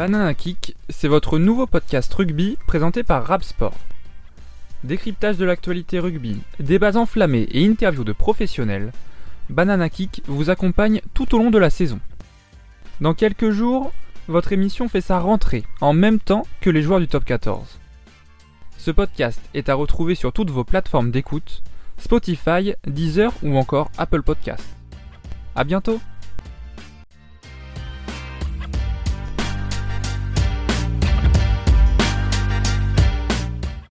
Banana Kick, c'est votre nouveau podcast rugby présenté par Rapsport. Décryptage de l'actualité rugby, débats enflammés et interviews de professionnels, Banana Kick vous accompagne tout au long de la saison. Dans quelques jours, votre émission fait sa rentrée en même temps que les joueurs du top 14. Ce podcast est à retrouver sur toutes vos plateformes d'écoute, Spotify, Deezer ou encore Apple Podcast. A bientôt